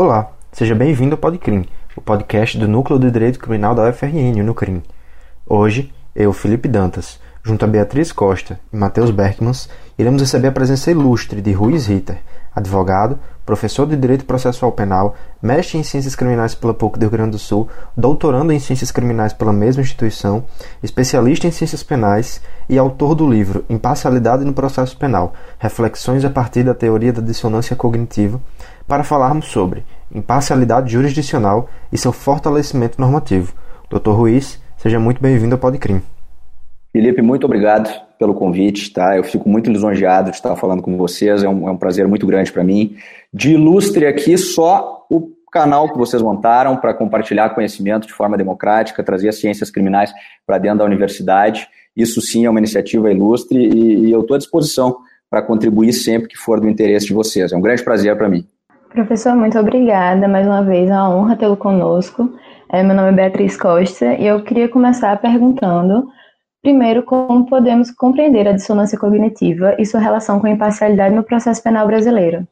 Olá, seja bem-vindo ao Podcrim, o podcast do Núcleo de Direito Criminal da UFRN, no CRIM. Hoje, eu, Felipe Dantas, junto a Beatriz Costa e Matheus Berkmans, iremos receber a presença ilustre de Ruiz Ritter, advogado, professor de Direito Processual Penal, mestre em Ciências Criminais pela PUC do Rio Grande do Sul, doutorando em Ciências Criminais pela mesma instituição, especialista em Ciências Penais e autor do livro Imparcialidade no Processo Penal, Reflexões a partir da Teoria da Dissonância Cognitiva, para falarmos sobre imparcialidade jurisdicional e seu fortalecimento normativo. Dr. Ruiz, seja muito bem-vindo ao Podcrim. Felipe, muito obrigado pelo convite, tá? Eu fico muito lisonjeado de estar falando com vocês, é um, é um prazer muito grande para mim. De ilustre aqui só o canal que vocês montaram para compartilhar conhecimento de forma democrática, trazer as ciências criminais para dentro da universidade. Isso sim é uma iniciativa ilustre e, e eu estou à disposição para contribuir sempre que for do interesse de vocês. É um grande prazer para mim. Professor, muito obrigada mais uma vez, é uma honra tê-lo conosco. É, meu nome é Beatriz Costa e eu queria começar perguntando, primeiro, como podemos compreender a dissonância cognitiva e sua relação com a imparcialidade no processo penal brasileiro.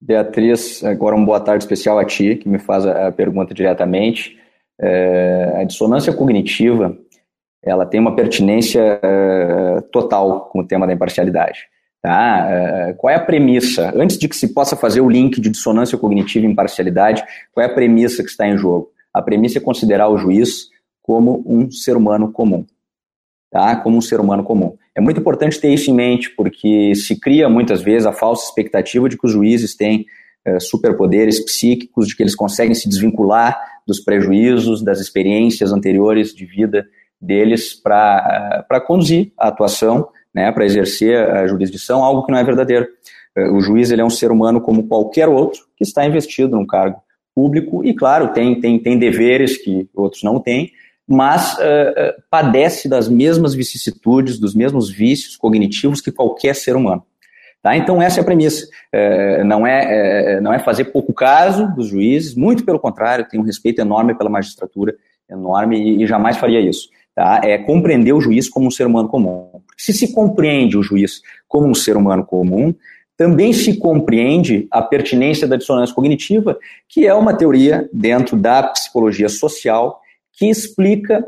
Beatriz, agora uma boa tarde especial a ti, que me faz a pergunta diretamente. É, a dissonância cognitiva, ela tem uma pertinência é, total com o tema da imparcialidade. Tá? É, qual é a premissa? Antes de que se possa fazer o link de dissonância cognitiva e imparcialidade, qual é a premissa que está em jogo? A premissa é considerar o juiz como um ser humano comum. Tá? Como um ser humano comum. É muito importante ter isso em mente, porque se cria muitas vezes a falsa expectativa de que os juízes têm é, superpoderes psíquicos, de que eles conseguem se desvincular dos prejuízos, das experiências anteriores de vida deles para conduzir a atuação né, para exercer a jurisdição, algo que não é verdadeiro. Eh, o juiz ele é um ser humano como qualquer outro que está investido num cargo público e, claro, tem, tem, tem deveres que outros não têm, mas uh, padece das mesmas vicissitudes, dos mesmos vícios cognitivos que qualquer ser humano. Tá? Então, essa é a premissa. Não, é, não é fazer pouco caso dos juízes, muito pelo contrário, tenho um respeito enorme pela magistratura, enorme, e, e jamais faria isso tá? é compreender o juiz como um ser humano comum. Se se compreende o juiz como um ser humano comum, também se compreende a pertinência da dissonância cognitiva, que é uma teoria dentro da psicologia social que explica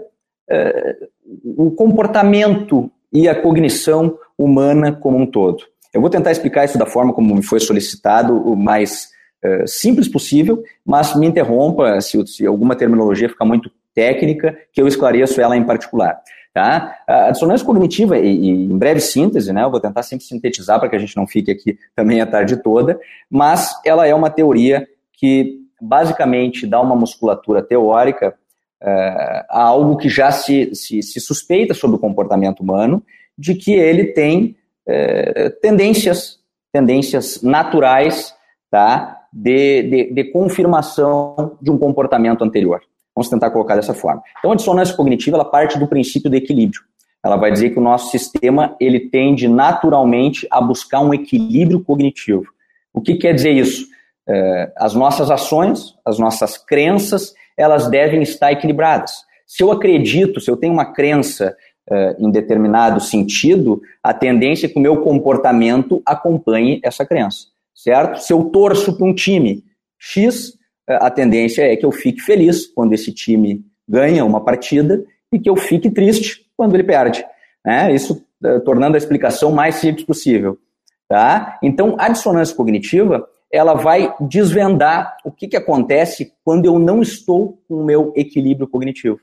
uh, o comportamento e a cognição humana como um todo. Eu vou tentar explicar isso da forma como me foi solicitado, o mais uh, simples possível, mas me interrompa se, se alguma terminologia ficar muito técnica, que eu esclareço ela em particular. Tá? A dissonância cognitiva, e, e, em breve síntese, né, eu vou tentar sempre sintetizar para que a gente não fique aqui também a tarde toda, mas ela é uma teoria que basicamente dá uma musculatura teórica uh, a algo que já se, se, se, suspeita sobre o comportamento humano, de que ele tem uh, tendências, tendências naturais tá, de, de, de confirmação de um comportamento anterior. Vamos tentar colocar dessa forma. Então, a dissonância cognitiva ela parte do princípio do equilíbrio. Ela vai dizer que o nosso sistema ele tende naturalmente a buscar um equilíbrio cognitivo. O que quer dizer isso? É, as nossas ações, as nossas crenças, elas devem estar equilibradas. Se eu acredito, se eu tenho uma crença é, em determinado sentido, a tendência é que o meu comportamento acompanhe essa crença, certo? Se eu torço para um time X, a tendência é que eu fique feliz quando esse time ganha uma partida e que eu fique triste quando ele perde. Né? Isso eh, tornando a explicação mais simples possível. Tá? Então, a dissonância cognitiva ela vai desvendar o que, que acontece quando eu não estou com o meu equilíbrio cognitivo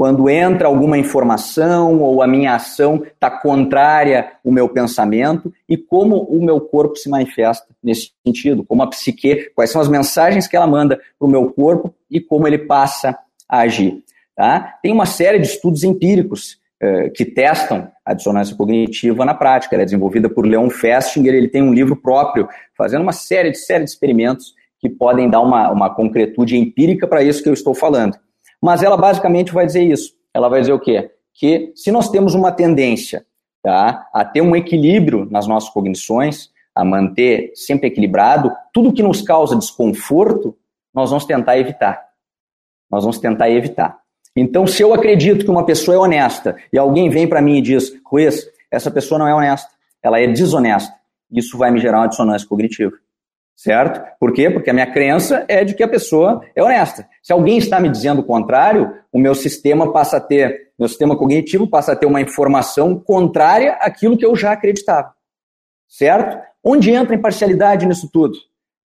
quando entra alguma informação ou a minha ação está contrária ao meu pensamento e como o meu corpo se manifesta nesse sentido, como a psique, quais são as mensagens que ela manda para o meu corpo e como ele passa a agir. Tá? Tem uma série de estudos empíricos eh, que testam a dissonância cognitiva na prática. Ela é desenvolvida por Leon Festinger, ele tem um livro próprio fazendo uma série de, série de experimentos que podem dar uma, uma concretude empírica para isso que eu estou falando. Mas ela basicamente vai dizer isso. Ela vai dizer o quê? Que se nós temos uma tendência tá, a ter um equilíbrio nas nossas cognições, a manter sempre equilibrado, tudo que nos causa desconforto, nós vamos tentar evitar. Nós vamos tentar evitar. Então, se eu acredito que uma pessoa é honesta e alguém vem para mim e diz, Ruiz, essa pessoa não é honesta, ela é desonesta, isso vai me gerar uma dissonância cognitiva. Certo? Por quê? Porque a minha crença é de que a pessoa é honesta. Se alguém está me dizendo o contrário, o meu sistema passa a ter, meu sistema cognitivo passa a ter uma informação contrária àquilo que eu já acreditava, certo? Onde entra a imparcialidade nisso tudo?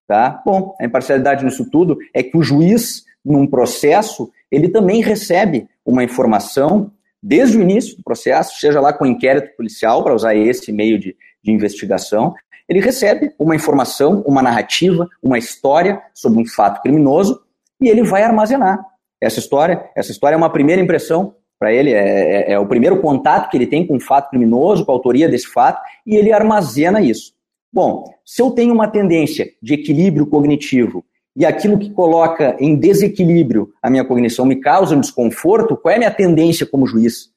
Tá? Bom, a imparcialidade nisso tudo é que o juiz, num processo, ele também recebe uma informação desde o início do processo, seja lá com inquérito policial, para usar esse meio de, de investigação, ele recebe uma informação, uma narrativa, uma história sobre um fato criminoso e ele vai armazenar essa história. Essa história é uma primeira impressão para ele, é, é, é, o primeiro contato que ele tem com um fato criminoso, com a autoria desse fato, e ele armazena isso. Bom, se eu tenho uma tendência de equilíbrio cognitivo e aquilo que coloca em desequilíbrio a minha cognição me causa um desconforto, qual é a minha tendência como juiz?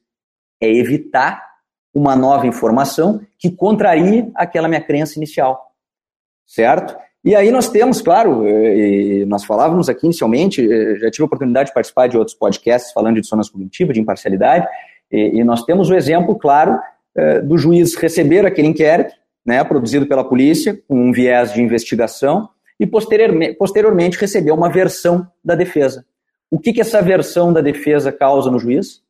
É evitar uma nova informação que contraria aquela minha crença inicial. Certo? E aí nós temos, claro, nós falávamos aqui inicialmente, já tive a oportunidade de participar de outros podcasts falando de dissonância cognitiva, de imparcialidade, e nós temos o exemplo, claro, eh, do juiz receber aquele inquérito, né, produzido pela polícia, com um viés de investigação, e posteriormente, posteriormente receber uma versão da defesa. O que, que essa versão da defesa causa no juiz?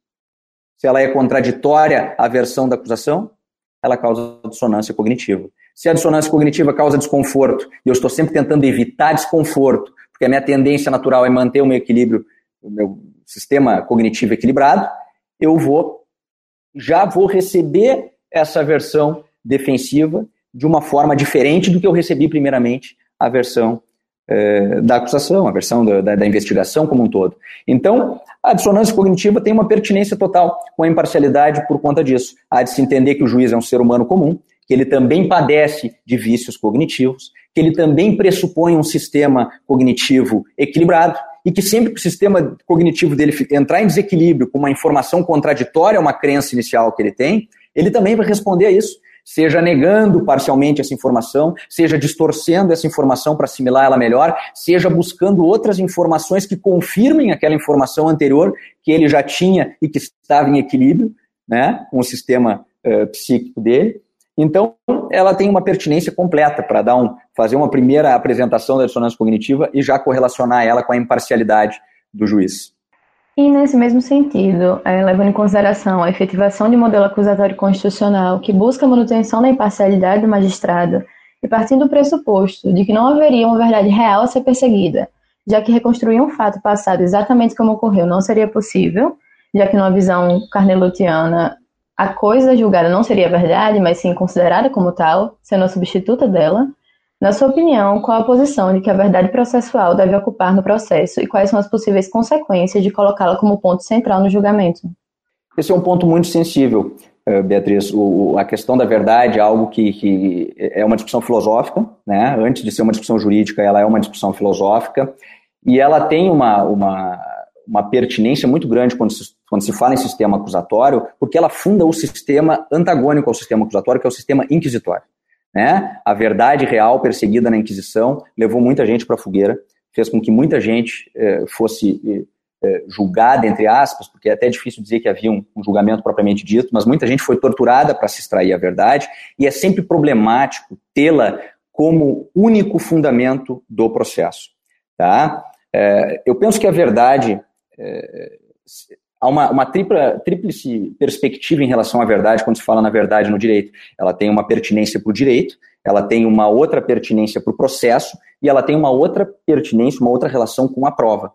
Se ela é contraditória à versão da acusação, ela causa dissonância cognitiva. Se a dissonância cognitiva causa desconforto, e eu estou sempre tentando evitar desconforto, porque a minha tendência natural é manter o meu equilíbrio, o meu sistema cognitivo equilibrado, eu vou já vou receber essa versão defensiva de uma forma diferente do que eu recebi primeiramente a versão é, da acusação, a versão da, da, da, investigação como um todo. Então, a dissonância cognitiva tem uma pertinência total com a imparcialidade por conta disso. Há de se entender que o juiz é um ser humano comum, que ele também padece de vícios cognitivos, que ele também pressupõe um sistema cognitivo equilibrado e que sempre que o sistema cognitivo dele entrar em desequilíbrio com uma informação contraditória a uma crença inicial que ele tem, ele também vai responder a isso seja negando parcialmente essa informação, seja distorcendo essa informação para assimilar ela melhor, seja buscando outras informações que confirmem aquela informação anterior que ele já tinha e que estava em equilíbrio né, com o sistema uh, psíquico dele. Então, ela tem uma pertinência completa para dar um, fazer uma primeira apresentação da dissonância cognitiva e já correlacionar ela com a imparcialidade do juiz. E nesse mesmo sentido, é, levando em consideração a efetivação de modelo acusatório constitucional que busca a manutenção da imparcialidade do magistrado e partindo do pressuposto de que não haveria uma verdade real a ser perseguida, já que reconstruir um fato passado exatamente como ocorreu não seria possível, já que numa visão carnelotiana a coisa julgada não seria verdade, mas sim considerada como tal, sendo a substituta dela, na sua opinião, qual a posição de que a verdade processual deve ocupar no processo e quais são as possíveis consequências de colocá-la como ponto central no julgamento? Esse é um ponto muito sensível, eh, Beatriz. O, a questão da verdade é algo que, que, é uma discussão filosófica, né? Antes de ser uma discussão jurídica, ela é uma discussão filosófica e ela tem uma, uma, uma pertinência muito grande quando se, quando se fala em sistema acusatório, porque ela funda o sistema antagônico ao sistema acusatório, que é o sistema inquisitório. Né? A verdade real perseguida na Inquisição levou muita gente para a fogueira, fez com que muita gente eh, fosse eh, julgada, entre aspas, porque é até difícil dizer que havia um, um julgamento propriamente dito, mas muita gente foi torturada para se extrair a verdade, e é sempre problemático tê-la como único fundamento do processo. Tá? Eh, eu penso que a verdade há uma, uma tripla, tríplice perspectiva em relação à verdade quando se fala na verdade no direito. Ela tem uma pertinência para o direito, ela tem uma outra pertinência para o processo e ela tem uma outra pertinência, uma outra relação com a prova.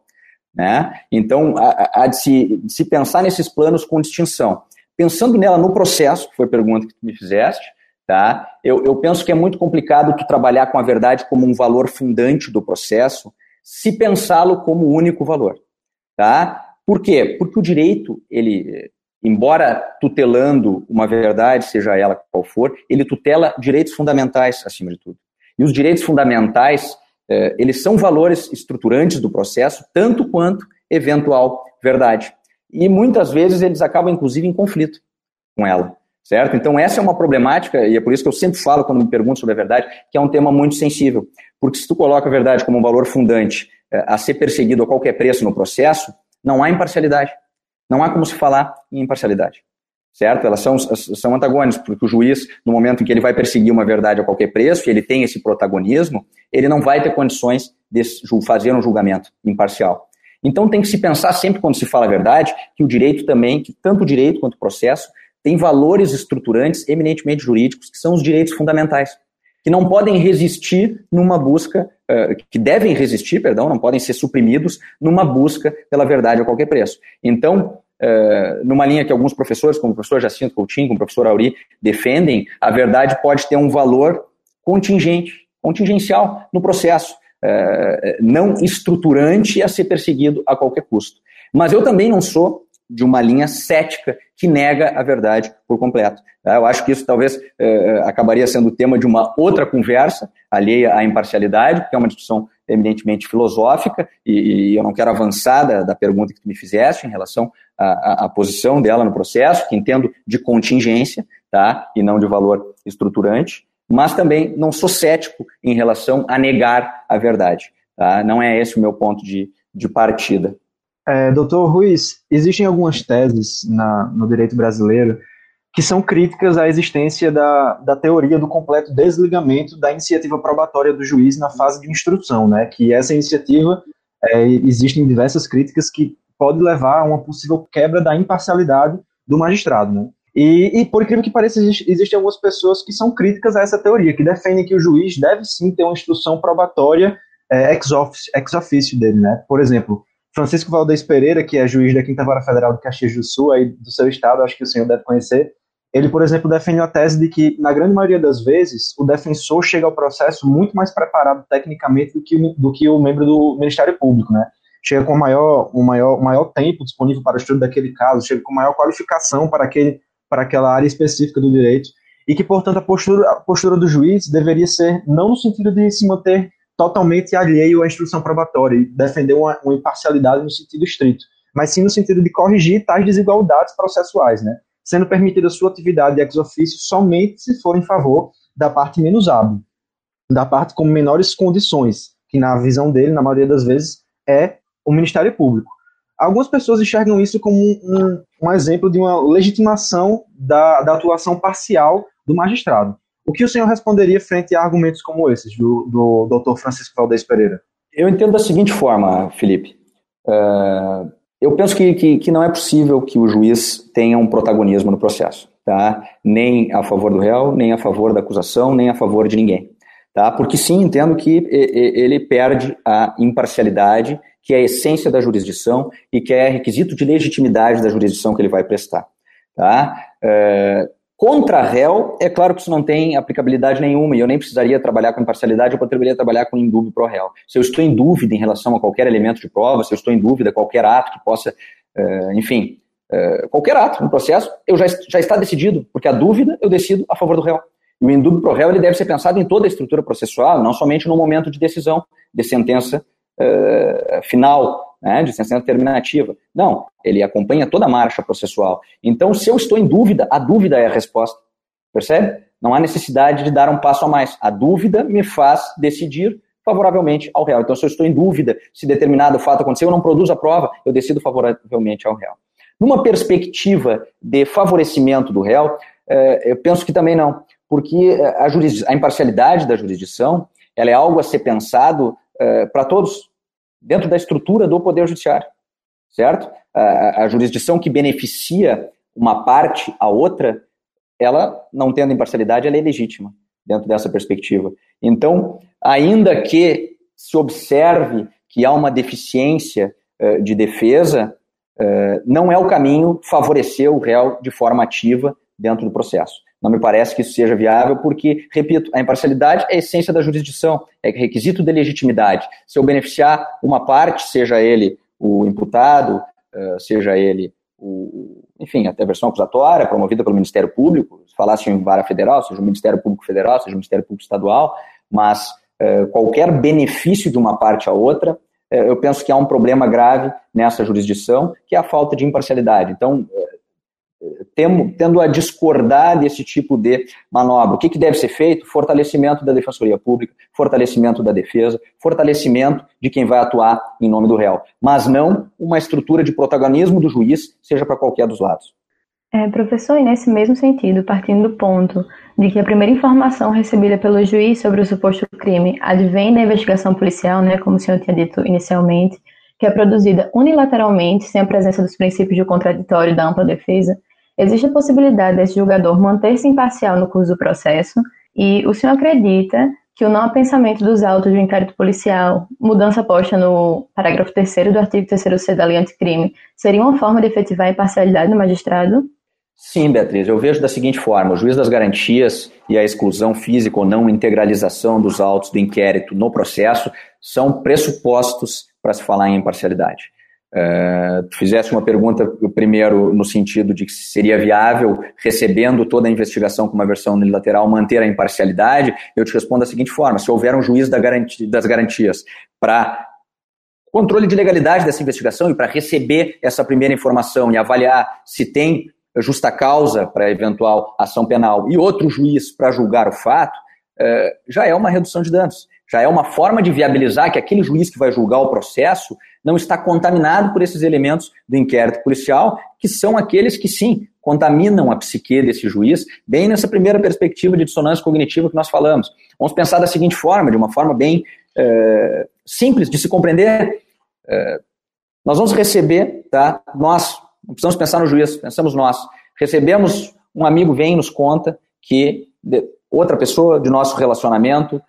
Né? Então, há, de, se, de se pensar nesses planos com distinção. Pensando nela no processo, que foi a pergunta que tu me fizeste, tá? eu, eu penso que é muito complicado tu trabalhar com a verdade como um valor fundante do processo, se pensá-lo como único valor. Tá? Por quê? Porque o direito, ele, embora tutelando uma verdade, seja ela qual for, ele tutela direitos fundamentais acima de tudo. E os direitos fundamentais, eh, eles são valores estruturantes do processo, tanto quanto eventual verdade. E muitas vezes eles acabam, inclusive, em conflito com ela. Certo? Então, essa é uma problemática, e é por isso que eu sempre falo quando me perguntam sobre a verdade, que é um tema muito sensível. Porque se tu coloca a verdade como um valor fundante eh, a ser perseguido a qualquer preço no processo, não há imparcialidade. Não há como se falar em imparcialidade. certo? Elas são, são antagônicas, porque o juiz, no momento em que ele vai perseguir uma verdade a qualquer preço, e ele tem esse protagonismo, ele não vai ter condições de fazer um julgamento imparcial. Então tem que se pensar sempre quando se fala a verdade, que o direito também, que tanto o direito quanto o processo, tem valores estruturantes eminentemente jurídicos, que são os direitos fundamentais, que não podem resistir numa busca, uh, que devem resistir, perdão, não podem ser suprimidos numa busca pela verdade a qualquer preço. Então, Uh, numa linha que alguns professores, como o professor Jacinto Coutinho, como o professor Auri, defendem, a verdade pode ter um valor contingente, contingencial no processo, uh, não estruturante a ser perseguido a qualquer custo. Mas eu também não sou de uma linha cética que nega a verdade por completo. Tá? Eu acho que isso talvez uh, acabaria sendo tema de uma outra conversa, alheia à imparcialidade, porque é uma discussão eminentemente filosófica, e, e eu não quero avançar da, da, pergunta que tu me fizeste em relação à, à, posição dela no processo, que entendo de contingência, tá? e não de valor estruturante, mas também não sou cético em relação a negar a verdade. Tá? Não é esse o meu ponto de, de partida. É, doutor Ruiz, existem algumas teses na, no direito brasileiro que são críticas à existência da, da teoria do completo desligamento da iniciativa probatória do juiz na fase de instrução, né? Que essa iniciativa é, existem diversas críticas que pode levar a uma possível quebra da imparcialidade do magistrado, né? E, e por incrível que pareça, existe, existem algumas pessoas que são críticas a essa teoria, que defendem que o juiz deve sim ter uma instrução probatória é, ex, office, ex officio dele, né? Por exemplo, Francisco Valdez Pereira, que é juiz da Quinta Vara Federal de Caxias do Sul, aí do seu estado, acho que o senhor deve conhecer, ele, por exemplo, defende a tese de que, na grande maioria das vezes, o defensor chega ao processo muito mais preparado tecnicamente do que, do que o membro do Ministério Público, né? Chega com maior, um maior, maior tempo disponível para o estudo daquele caso, chega com maior qualificação para, aquele, para aquela área específica do direito, e que, portanto, a postura, a postura do juiz deveria ser não no sentido de se manter totalmente alheio à instrução probatória e defender uma, uma imparcialidade no sentido estrito, mas sim no sentido de corrigir tais desigualdades processuais, né? sendo permitida sua atividade ex officio somente se for em favor da parte menos hábil, da parte com menores condições, que na visão dele, na maioria das vezes, é o Ministério Público. Algumas pessoas enxergam isso como um, um exemplo de uma legitimação da, da, atuação parcial do magistrado. O que o senhor responderia frente a argumentos como esses, do, do Dr. Francisco Valdez Pereira? Eu entendo da seguinte forma, Felipe. Uh, eu penso que, que, que, não é possível que o juiz tenha um protagonismo no processo, tá? Nem a favor do réu, nem a favor da acusação, nem a favor de ninguém, tá? Porque sim, entendo que ele perde a imparcialidade, que é a essência da jurisdição e que é requisito de legitimidade da jurisdição que ele vai prestar, tá? É, Contra réu, é claro que isso não tem aplicabilidade nenhuma, e eu nem precisaria trabalhar com imparcialidade, eu poderia trabalhar com indúbio pro réu. Se eu estou em dúvida em relação a qualquer elemento de prova, se eu estou em dúvida qualquer ato que possa, uh, enfim, uh, qualquer ato no processo, eu já, já está decidido, porque a dúvida eu decido a favor do réu. E o indúbio pro réu ele deve ser pensado em toda a estrutura processual, não somente no momento de decisão, de sentença uh, final, né, de sentença terminativa. Não, ele acompanha toda a marcha processual. Então, se eu estou em dúvida, a dúvida é a resposta. Percebe? Não há necessidade de dar um passo a mais. A dúvida me faz decidir favoravelmente ao réu. Então, se eu estou em dúvida se determinado fato aconteceu, eu não produzo a prova, eu decido favoravelmente ao réu. Numa perspectiva de favorecimento do réu, eh, eu penso que também não, porque a, a imparcialidade da jurisdição ela é algo a ser pensado eh, para todos, dentro da estrutura do Poder Judiciário, certo? A, a, jurisdição que beneficia uma parte a outra, ela, não tendo imparcialidade, ela é legítima dentro dessa perspectiva. Então, ainda que se observe que há uma deficiência uh, de defesa, uh, não é o caminho favorecer o réu de forma ativa dentro do processo. Não me parece que isso seja viável, porque, repito, a imparcialidade é a essência da jurisdição, é requisito de legitimidade. Se eu beneficiar uma parte, seja ele o imputado, eh, seja ele o, enfim, até a versão acusatória, promovida pelo Ministério Público, se falasse em vara federal, seja o Ministério Público Federal, seja o Ministério Público Estadual, mas eh, qualquer benefício de uma parte à outra, eh, eu penso que há um problema grave nessa jurisdição, que é a falta de imparcialidade. Então, tendo a discordar desse tipo de manobra. O que, que deve ser feito? Fortalecimento da Defensoria Pública, fortalecimento da defesa, fortalecimento de quem vai atuar em nome do réu, mas não uma estrutura de protagonismo do juiz, seja para qualquer dos lados. É, professor, e nesse mesmo sentido, partindo do ponto de que a primeira informação recebida pelo juiz sobre o suposto crime advém da investigação policial, né, como o senhor tinha dito inicialmente, que é produzida unilateralmente, sem a presença dos princípios do contraditório da ampla defesa, existe a possibilidade desse julgador manter-se imparcial no curso do processo e o senhor acredita que o não apensamento dos autos do inquérito policial, mudança posta no parágrafo 3 do artigo 3 da lei anticrime, seria uma forma de efetivar a imparcialidade do magistrado? Sim, Beatriz, eu vejo da seguinte forma: o juiz das garantias e a exclusão física ou não integralização dos autos do inquérito no processo são pressupostos para se falar em imparcialidade. Uh, tu fizeste uma pergunta primeiro no sentido de que seria viável, recebendo toda a investigação com uma versão unilateral, manter a imparcialidade. Eu te respondo da seguinte forma: se houver um juiz da garantia, das garantias para controle de legalidade dessa investigação e para receber essa primeira informação e avaliar se tem justa causa para eventual ação penal e outro juiz para julgar o fato, é, já é uma redução de danos. Já é uma forma de viabilizar que aquele juiz que vai julgar o processo não está contaminado por esses elementos do inquérito policial, que são aqueles que, sim, contaminam a psique desse juiz, bem nessa primeira perspectiva de dissonância cognitiva que nós falamos. Vamos pensar da seguinte forma, de uma forma bem é, simples de se compreender. É, nós vamos receber, tá, nós, não precisamos pensar no juiz, pensamos nós. Recebemos, um amigo vem e nos conta que outra pessoa de nosso relacionamento.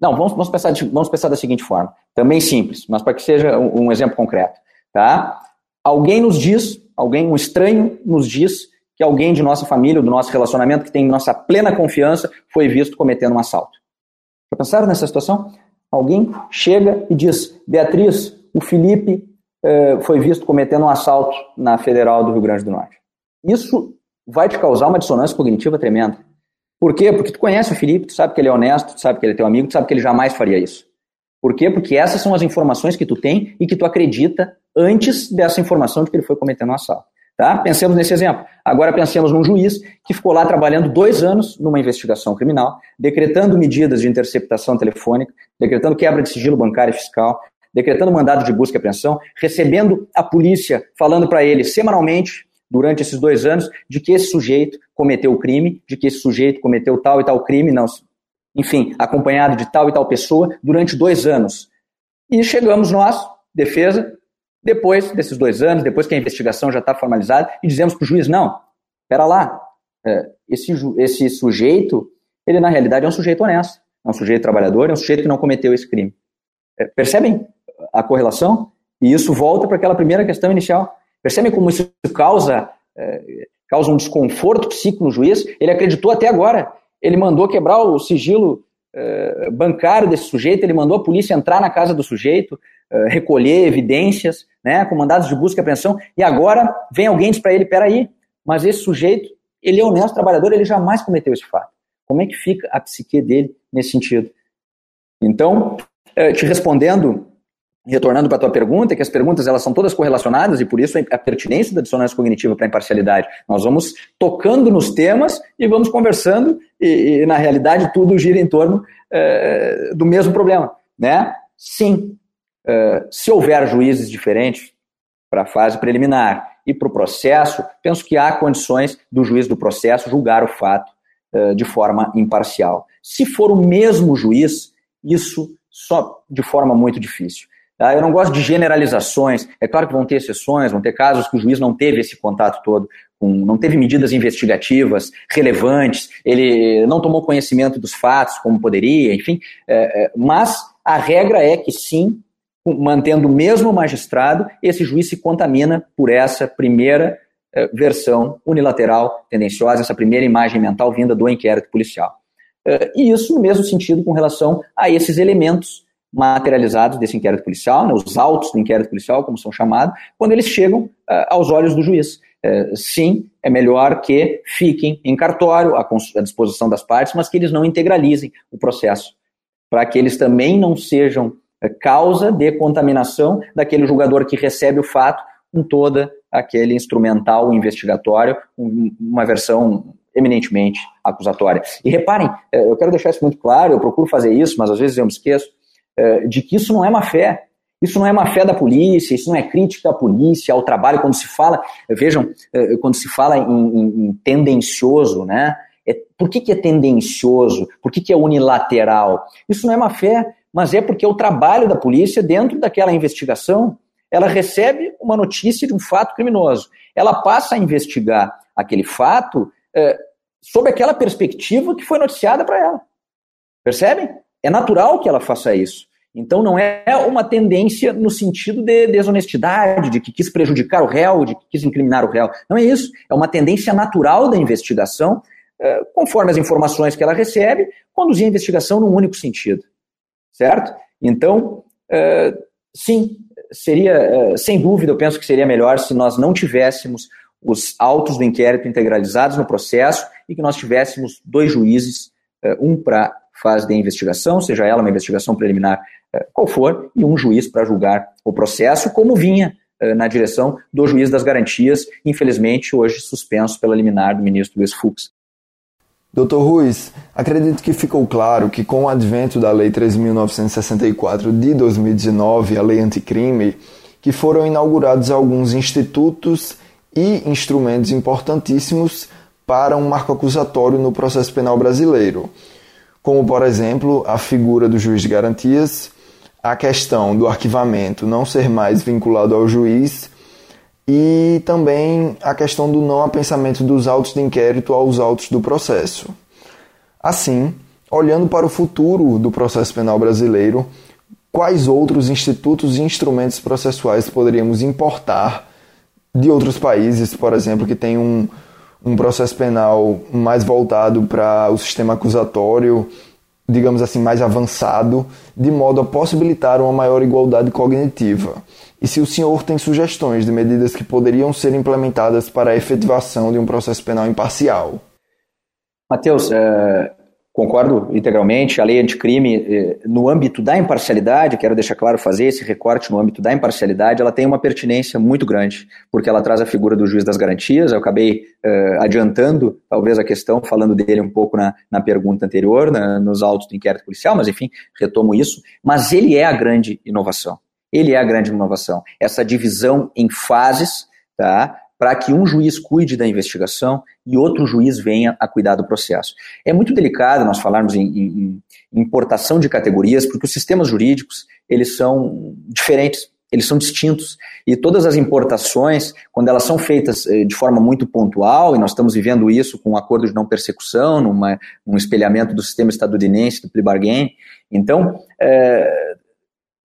Não, vamos, vamos, pensar, vamos pensar da seguinte forma, também simples, mas para que seja um, um exemplo concreto. Tá? Alguém nos diz, alguém, um estranho, nos diz que alguém de nossa família, do nosso relacionamento, que tem nossa plena confiança, foi visto cometendo um assalto. Já pensaram nessa situação? Alguém chega e diz: Beatriz, o Felipe eh, foi visto cometendo um assalto na Federal do Rio Grande do Norte. Isso vai te causar uma dissonância cognitiva tremenda. Por quê? Porque tu conhece o Felipe, tu sabe que ele é honesto, tu sabe que ele é teu amigo, tu sabe que ele jamais faria isso. Por quê? Porque essas são as informações que tu tem e que tu acredita antes dessa informação de que ele foi cometendo um assalto. Tá? Pensemos nesse exemplo. Agora pensemos num juiz que ficou lá trabalhando dois anos numa investigação criminal, decretando medidas de interceptação telefônica, decretando quebra de sigilo bancário e fiscal, decretando mandado de busca e apreensão, recebendo a polícia falando para ele semanalmente, durante esses dois anos, de que esse sujeito cometeu o crime, de que esse sujeito cometeu tal e tal crime, não, enfim, acompanhado de tal e tal pessoa, durante dois anos. E chegamos nós, defesa, depois desses dois anos, depois que a investigação já está formalizada, e dizemos para o juiz: não, espera lá, é, esse, esse sujeito, ele na realidade é um sujeito honesto, é um sujeito trabalhador, é um sujeito que não cometeu esse crime. É, percebem a correlação, e isso volta para aquela primeira questão inicial. Percebem como isso causa, é, causa um desconforto psíquico no juiz? Ele acreditou até agora. Ele mandou quebrar o sigilo é, bancário desse sujeito, ele mandou a polícia entrar na casa do sujeito, é, recolher evidências, né, com mandados de busca e apreensão, e agora vem alguém e diz para ele, peraí, mas esse sujeito, ele é honesto trabalhador, ele jamais cometeu esse fato. Como é que fica a psique dele nesse sentido? Então, te respondendo retornando para a tua pergunta, que as perguntas elas são todas correlacionadas e por isso a pertinência da dissonância cognitiva para a imparcialidade. Nós vamos tocando nos temas e vamos conversando e, e na realidade tudo gira em torno é, do mesmo problema, né? Sim, é, se houver juízes diferentes para a fase preliminar e para o processo, penso que há condições do juiz do processo julgar o fato é, de forma imparcial. Se for o mesmo juiz, isso só de forma muito difícil. Tá? Eu não gosto de generalizações. É claro que vão ter exceções, vão ter casos que o juiz não teve esse contato todo, com, não teve medidas investigativas relevantes, ele não tomou conhecimento dos fatos como poderia, enfim. É, é, mas a regra é que sim, mantendo o mesmo magistrado, esse juiz se contamina por essa primeira é, versão unilateral, tendenciosa, essa primeira imagem mental vinda do inquérito policial. É, e isso no mesmo sentido com relação a esses elementos materializados desse inquérito policial, né, os autos do inquérito policial, como são chamados, quando eles chegam uh, aos olhos do juiz. Uh, sim, é melhor que fiquem em cartório, à, à, disposição das partes, mas que eles não integralizem o processo, para que eles também não sejam uh, causa de contaminação daquele julgador que recebe o fato com toda aquele instrumental investigatório, um, uma versão eminentemente acusatória. E reparem, eu quero deixar isso muito claro, eu procuro fazer isso, mas às vezes eu me esqueço, de que isso não é má fé. Isso não é má fé da polícia, isso não é crítica à polícia, ao trabalho, quando se fala, vejam, eh, quando se fala em, em, em tendencioso, né? É, por que, que é tendencioso? Por que, que é unilateral? Isso não é má fé, mas é porque é o trabalho da polícia dentro daquela investigação. Ela recebe uma notícia de um fato criminoso. Ela passa a investigar aquele fato é, sob aquela perspectiva que foi noticiada para ela. Percebem? É natural que ela faça isso. Então não é uma tendência no sentido de desonestidade, de que quis prejudicar o réu, de que quis incriminar o réu. Não é isso. É uma tendência natural da investigação, eh, conforme as informações que ela recebe, conduzir a investigação num único sentido. Certo? Então, eh, sim, seria, eh, sem dúvida, eu penso que seria melhor se nós não tivéssemos os autos do inquérito integralizados no processo e que nós tivéssemos dois juízes, um para fase de investigação, seja ela uma investigação preliminar qual for, e um juiz para julgar o processo, como vinha é, na direção do juiz das garantias, infelizmente hoje suspenso pela liminar do ministro Luiz Fux. Doutor Ruiz, acredito que ficou claro que com o advento da Lei 3.964 de 2019, a Lei Anticrime, que foram inaugurados alguns institutos e instrumentos importantíssimos para um marco acusatório no processo penal brasileiro, como, por exemplo, a figura do juiz de garantias, a questão do arquivamento não ser mais vinculado ao juiz e também a questão do não apensamento dos autos de inquérito aos autos do processo. Assim, olhando para o futuro do processo penal brasileiro, quais outros institutos e instrumentos processuais poderíamos importar de outros países, por exemplo, que têm um, um processo penal mais voltado para o sistema acusatório digamos assim, mais avançado, de modo a possibilitar uma maior igualdade cognitiva. E se o senhor tem sugestões de medidas que poderiam ser implementadas para a efetivação de um processo penal imparcial? Matheus, é, Concordo integralmente. A lei anticrime, eh, no âmbito da imparcialidade, quero deixar claro, fazer esse recorte no âmbito da imparcialidade, ela tem uma pertinência muito grande, porque ela traz a figura do juiz das garantias. Eu acabei uh, adiantando, talvez, a questão, falando dele um pouco na, na pergunta anterior, na, nos autos do inquérito policial, mas enfim, retomo isso. Mas ele é a grande inovação. Ele é a grande inovação. Essa divisão em fases, tá? Para que um juiz cuide da investigação e outro juiz venha a cuidar do processo. É muito delicado nós falarmos em, em, em importação de categorias, porque os sistemas jurídicos eles são diferentes, eles são distintos. E todas as importações, quando elas são feitas eh, de forma muito pontual, e nós estamos vivendo isso com um acordo de não persecução, numa, um espelhamento do sistema estadunidense do plea bargain, então, é,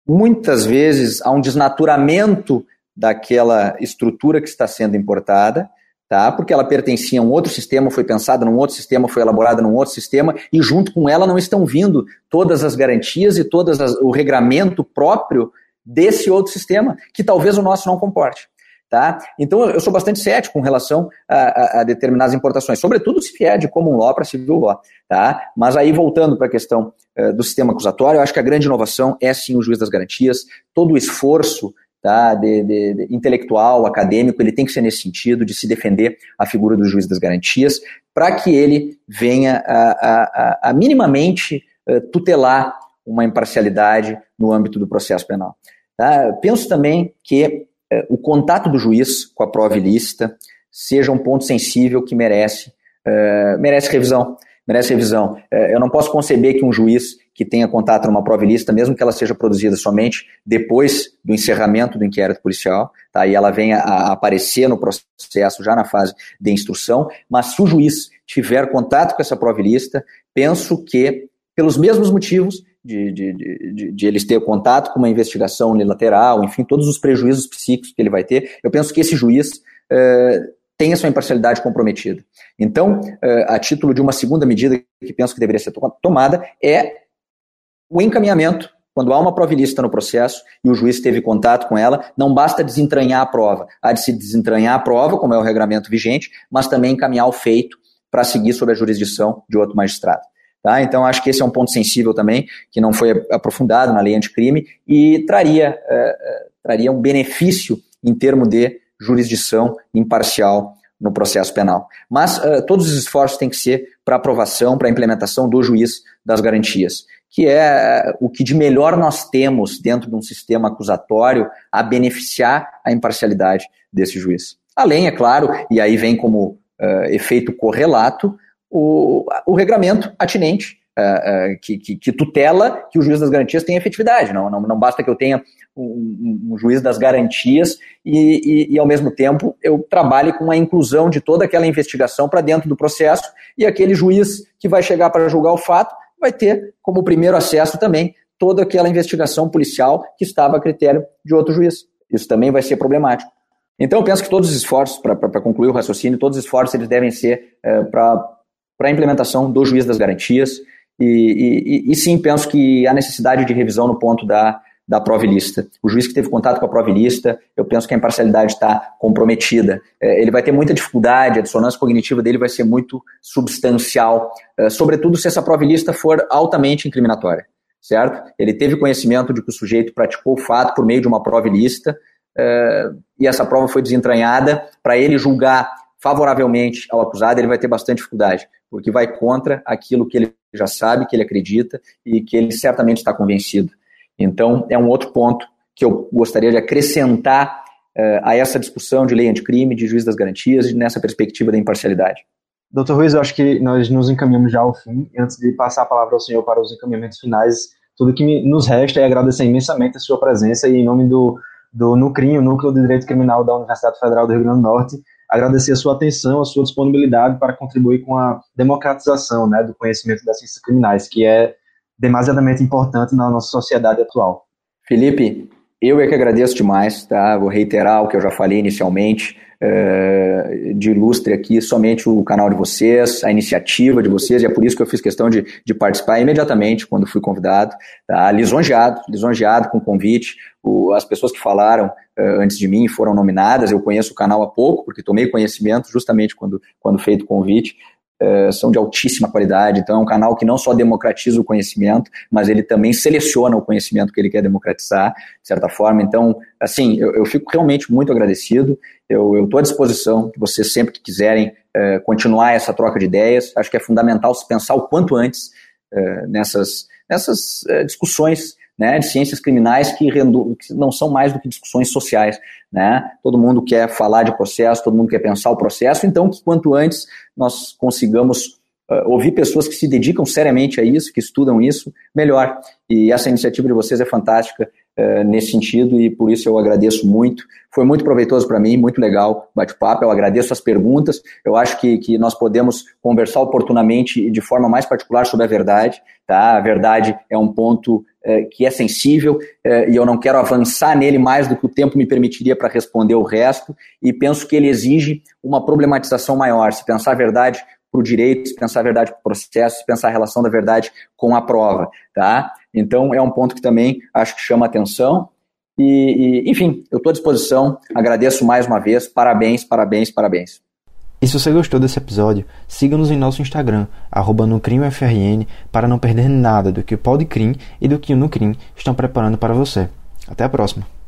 muitas vezes há um desnaturamento daquela estrutura que está sendo importada, tá? Porque ela pertencia a um outro sistema, foi pensada num outro sistema, foi elaborada num outro sistema e junto com ela não estão vindo todas as garantias e todo o regramento próprio desse outro sistema que talvez o nosso não comporte. Tá? Então eu sou bastante cético com relação a, a, a determinadas importações, sobretudo se vier de common law para civil law. Tá? Mas aí voltando para a questão uh, do sistema acusatório, eu acho que a grande inovação é sim o juiz das garantias, todo o esforço tá, de, de, de, intelectual, acadêmico, ele tem que ser nesse sentido, de se defender a figura do juiz das garantias, para que ele venha a, a, a, minimamente uh, tutelar uma imparcialidade no âmbito do processo penal. Tá? Penso também que uh, o contato do juiz com a prova ilícita seja um ponto sensível que merece, uh, merece revisão. Merece revisão. eu não posso conceber que um juiz que tenha contato numa prova ilícita, mesmo que ela seja produzida somente depois do encerramento do inquérito policial, tá? e ela venha a aparecer no processo já na fase de instrução, mas se o juiz tiver contato com essa prova ilícita, penso que, pelos mesmos motivos de, de, de, de, eles ter contato com uma investigação unilateral, enfim, todos os prejuízos psíquicos que ele vai ter, eu penso que esse juiz eh, tenha sua imparcialidade comprometida. Então, eh, a título de uma segunda medida que penso que deveria ser tomada é o encaminhamento, quando há uma prova ilícita no processo e o juiz teve contato com ela, não basta desentranhar a prova. Há de se desentranhar a prova, como é o regramento vigente, mas também encaminhar o feito para seguir sob a jurisdição de outro magistrado. Tá? Então, acho que esse é um ponto sensível também, que não foi aprofundado na lei anticrime e traria, é, é, traria um benefício em termos de jurisdição imparcial no processo penal. Mas uh, todos os esforços têm que ser para aprovação, para implementação do juiz das garantias que é o que de melhor nós temos dentro de um sistema acusatório a beneficiar a imparcialidade desse juiz. Além, é claro, e aí vem como uh, efeito correlato, o, o regramento atinente, uh, que, que, que, tutela que o juiz das garantias tenha efetividade. Não, não, não basta que eu tenha um, um juiz das garantias e, e, e, ao mesmo tempo, eu trabalhe com a inclusão de toda aquela investigação para dentro do processo e aquele juiz que vai chegar para julgar o fato vai ter como primeiro acesso também toda aquela investigação policial que estava a critério de outro juiz. Isso também vai ser problemático. Então, eu penso que todos os esforços, para concluir o raciocínio, todos os esforços eles devem ser é, para a implementação do juiz das garantias. E, e, e, sim, penso que há necessidade de revisão no ponto da, da provilista. O juiz que teve contato com a provilista, eu penso que a imparcialidade está comprometida. É, ele vai ter muita dificuldade, a dissonância cognitiva dele vai ser muito substancial, é, sobretudo se essa provilista for altamente incriminatória, certo? Ele teve conhecimento de que o sujeito praticou o fato por meio de uma provilista, uh, e essa prova foi desentranhada, para ele julgar favoravelmente ao acusado, ele vai ter bastante dificuldade, porque vai contra aquilo que ele já sabe, que ele acredita e que ele certamente está convencido. Então, é um outro ponto que eu gostaria de acrescentar uh, a essa discussão de lei anticrime, de juiz das garantias, nessa perspectiva da imparcialidade. Doutor Ruiz, eu acho que nós nos encaminhamos já ao fim. Antes de passar a palavra ao senhor para os encaminhamentos finais, tudo que nos resta é agradecer imensamente a sua presença e em nome do do NUCRIM, o Núcleo de Direito Criminal da Universidade Federal do Rio Grande do Norte, agradecer a sua atenção, a sua disponibilidade para contribuir com a democratização né, do conhecimento das ciências criminais, que é demasiadamente importante na nossa sociedade atual. Felipe, eu é que agradeço demais, tá? Vou reiterar o que eu já falei inicialmente, é, de ilustre aqui somente o canal de vocês, a iniciativa de vocês, e é por isso que eu fiz questão de, de participar imediatamente quando fui convidado, tá? lisonjeado, lisonjeado com o convite, o, as pessoas que falaram uh, antes de mim foram nominadas, eu conheço o canal há pouco, porque tomei conhecimento justamente quando, quando feito o convite, são de altíssima qualidade, então é um canal que não só democratiza o conhecimento, mas ele também seleciona o conhecimento que ele quer democratizar, de certa forma, então, assim, eu, eu fico realmente muito agradecido, eu estou à disposição, que vocês sempre que quiserem uh, continuar essa troca de ideias, acho que é fundamental se pensar o quanto antes nessas, nessas discussões né, de ciências criminais que, que, não são mais do que discussões sociais. Né? Todo mundo quer falar de processo, todo mundo quer pensar o processo, então que quanto antes nós consigamos uh, ouvir pessoas que se dedicam seriamente a isso, que estudam isso, melhor. E essa iniciativa de vocês é fantástica uh, nesse sentido e por isso eu agradeço muito. Foi muito proveitoso para mim, muito legal o bate-papo. Eu agradeço as perguntas. Eu acho que, que nós podemos conversar oportunamente e de forma mais particular sobre a verdade. Tá? A verdade é um ponto que é sensível é, e eu não quero avançar nele mais do que o tempo me permitiria para responder o resto. E penso que ele exige uma problematização maior. Se pensar a verdade para o direito, se pensar a verdade para o processo, se pensar a relação da verdade com a prova. Tá? Então, é um ponto que também acho que chama atenção. E, e enfim, eu estou à disposição. Agradeço mais uma vez. Parabéns, parabéns, parabéns. E se você gostou desse episódio, siga-nos em nosso Instagram, arroba NucrimFRN, para não perder nada do que o Podcrim e do que o Nucrim estão preparando para você. Até a próxima!